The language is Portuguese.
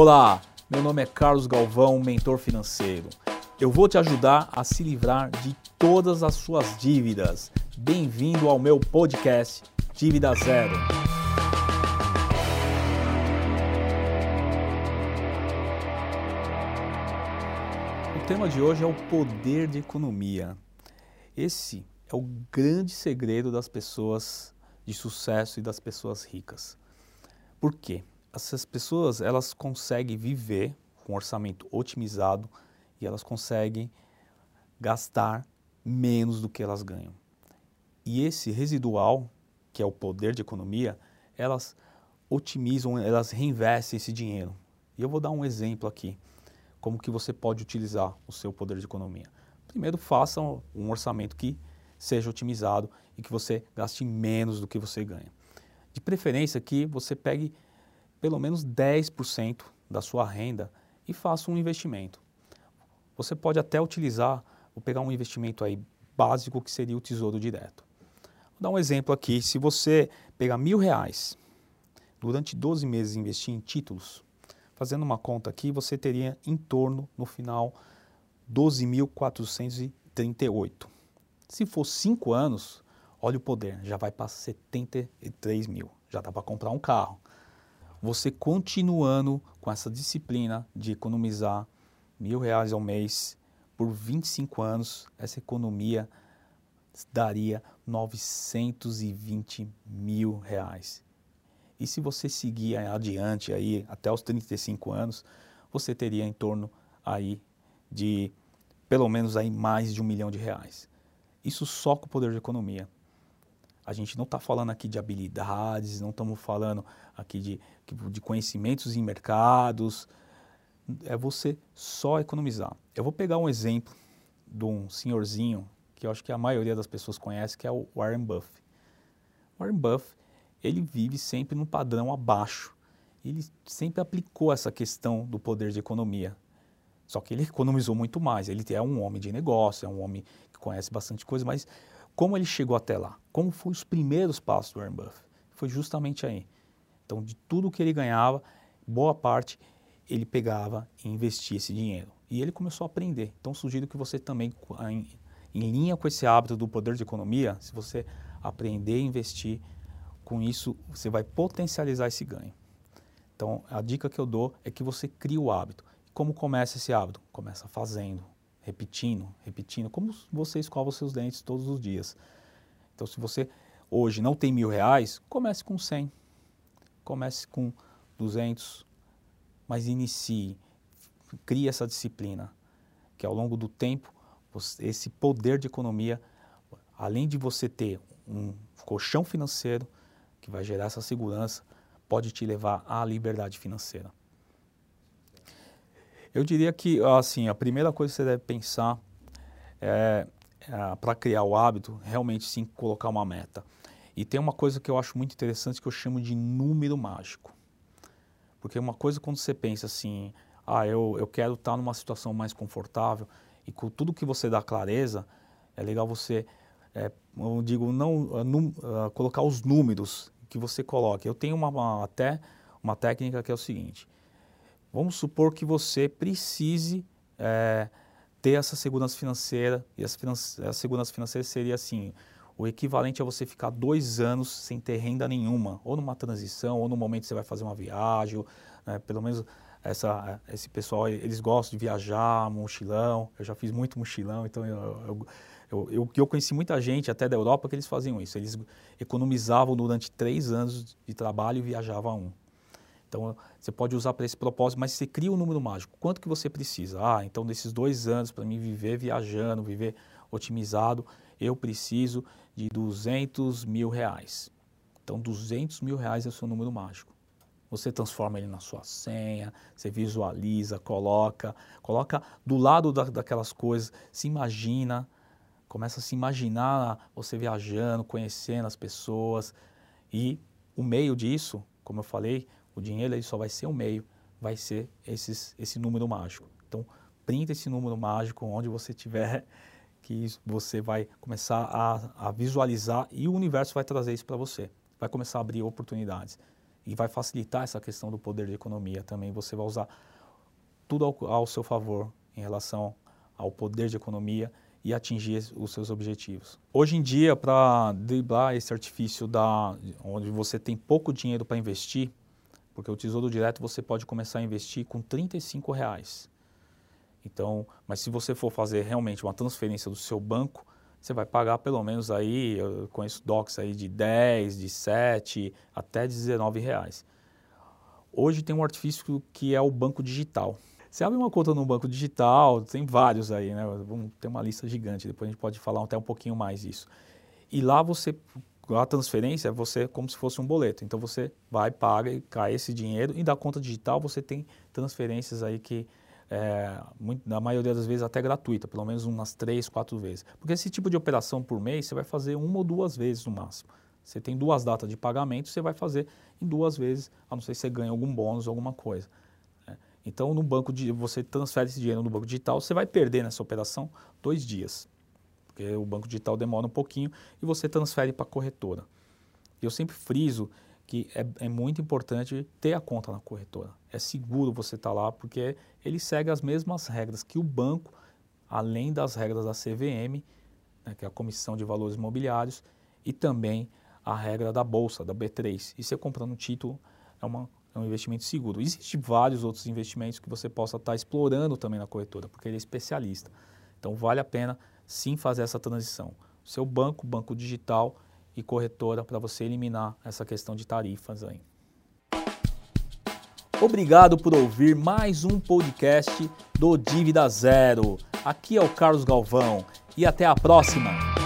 Olá, meu nome é Carlos Galvão, mentor financeiro. Eu vou te ajudar a se livrar de todas as suas dívidas. Bem-vindo ao meu podcast Dívida Zero. O tema de hoje é o poder de economia. Esse é o grande segredo das pessoas de sucesso e das pessoas ricas. Por quê? Essas pessoas elas conseguem viver com um orçamento otimizado e elas conseguem gastar menos do que elas ganham. E esse residual, que é o poder de economia, elas otimizam, elas reinvestem esse dinheiro. E eu vou dar um exemplo aqui, como que você pode utilizar o seu poder de economia. Primeiro, faça um orçamento que seja otimizado e que você gaste menos do que você ganha. De preferência que você pegue pelo menos 10% da sua renda e faça um investimento. Você pode até utilizar, ou pegar um investimento aí básico que seria o Tesouro Direto. Vou dar um exemplo aqui. Se você pegar mil reais durante 12 meses e investir em títulos, fazendo uma conta aqui, você teria em torno, no final, 12.438. Se for 5 anos, olha o poder, já vai para 73 mil. Já dá para comprar um carro. Você continuando com essa disciplina de economizar mil reais ao mês por 25 anos, essa economia daria 920 mil reais. E se você seguir adiante aí até os 35 anos, você teria em torno aí de pelo menos aí mais de um milhão de reais. Isso só com o poder de economia. A gente não está falando aqui de habilidades, não estamos falando aqui de, de conhecimentos em mercados, é você só economizar. Eu vou pegar um exemplo de um senhorzinho que eu acho que a maioria das pessoas conhece, que é o Warren Buffett. Warren Buffett, ele vive sempre num padrão abaixo. Ele sempre aplicou essa questão do poder de economia. Só que ele economizou muito mais. Ele é um homem de negócio, é um homem que conhece bastante coisa, mas como ele chegou até lá? Como foram os primeiros passos do Warren Buffett? Foi justamente aí. Então, de tudo que ele ganhava, boa parte ele pegava e investia esse dinheiro. E ele começou a aprender. Então, sugiro que você também, em, em linha com esse hábito do poder de economia, se você aprender a investir, com isso você vai potencializar esse ganho. Então, a dica que eu dou é que você crie o hábito. Como começa esse hábito? Começa fazendo, repetindo, repetindo, como você escova os seus dentes todos os dias. Então, se você hoje não tem mil reais, comece com 100, comece com 200, mas inicie, crie essa disciplina, que ao longo do tempo, esse poder de economia, além de você ter um colchão financeiro que vai gerar essa segurança, pode te levar à liberdade financeira. Eu diria que assim a primeira coisa que você deve pensar é, é para criar o hábito, realmente sim colocar uma meta. E tem uma coisa que eu acho muito interessante que eu chamo de número mágico. Porque uma coisa quando você pensa assim, ah, eu, eu quero estar numa situação mais confortável, e com tudo que você dá clareza, é legal você, é, eu digo, não uh, num, uh, colocar os números que você coloca. Eu tenho uma, uma, até uma técnica que é o seguinte, vamos supor que você precise é, ter essa segurança financeira, e essa, essa segurança financeira seria assim, o equivalente a você ficar dois anos sem ter renda nenhuma, ou numa transição, ou no momento que você vai fazer uma viagem, né, pelo menos essa, esse pessoal, eles gostam de viajar, mochilão, eu já fiz muito mochilão, então eu, eu, eu, eu, eu conheci muita gente até da Europa que eles faziam isso, eles economizavam durante três anos de trabalho e viajavam um. Então, você pode usar para esse propósito, mas você cria um número mágico. Quanto que você precisa? Ah, então, nesses dois anos, para mim viver viajando, viver otimizado, eu preciso de 200 mil reais. Então, 200 mil reais é o seu número mágico. Você transforma ele na sua senha, você visualiza, coloca, coloca do lado da, daquelas coisas, se imagina, começa a se imaginar você viajando, conhecendo as pessoas e o meio disso, como eu falei, o dinheiro ele só vai ser o meio, vai ser esses, esse número mágico. Então, printa esse número mágico onde você tiver que você vai começar a, a visualizar e o universo vai trazer isso para você. Vai começar a abrir oportunidades. e vai facilitar essa questão do poder de economia também. Você vai usar tudo ao, ao seu favor em relação ao poder de economia e atingir os seus objetivos. Hoje em dia, para driblar esse artifício da, onde você tem pouco dinheiro para investir, porque o Tesouro Direto você pode começar a investir com 35 reais. Então, mas se você for fazer realmente uma transferência do seu banco, você vai pagar pelo menos aí, eu conheço DOCs aí de 10, de 7 até 19 reais. Hoje tem um artifício que é o banco digital. Você abre uma conta no banco digital, tem vários aí, né? Vamos ter uma lista gigante, depois a gente pode falar até um pouquinho mais disso. E lá você, a transferência, você é como se fosse um boleto. Então você vai, paga e cai esse dinheiro. E da conta digital você tem transferências aí que, é, muito, na maioria das vezes, até gratuita, pelo menos umas três, quatro vezes. Porque esse tipo de operação por mês você vai fazer uma ou duas vezes no máximo. Você tem duas datas de pagamento, você vai fazer em duas vezes, a não ser se você ganha algum bônus ou alguma coisa. Então, no banco de, você transfere esse dinheiro no banco digital, você vai perder nessa operação dois dias, porque o banco digital demora um pouquinho e você transfere para a corretora. Eu sempre friso que é, é, muito importante ter a conta na corretora. É seguro você estar tá lá, porque ele segue as mesmas regras que o banco, além das regras da CVM, né, que é a Comissão de Valores Imobiliários, e também a regra da Bolsa, da B3. E você comprando um título é uma é um investimento seguro. Existem vários outros investimentos que você possa estar explorando também na corretora, porque ele é especialista. Então vale a pena sim fazer essa transição. Seu banco, banco digital e corretora para você eliminar essa questão de tarifas aí. Obrigado por ouvir mais um podcast do Dívida Zero. Aqui é o Carlos Galvão e até a próxima.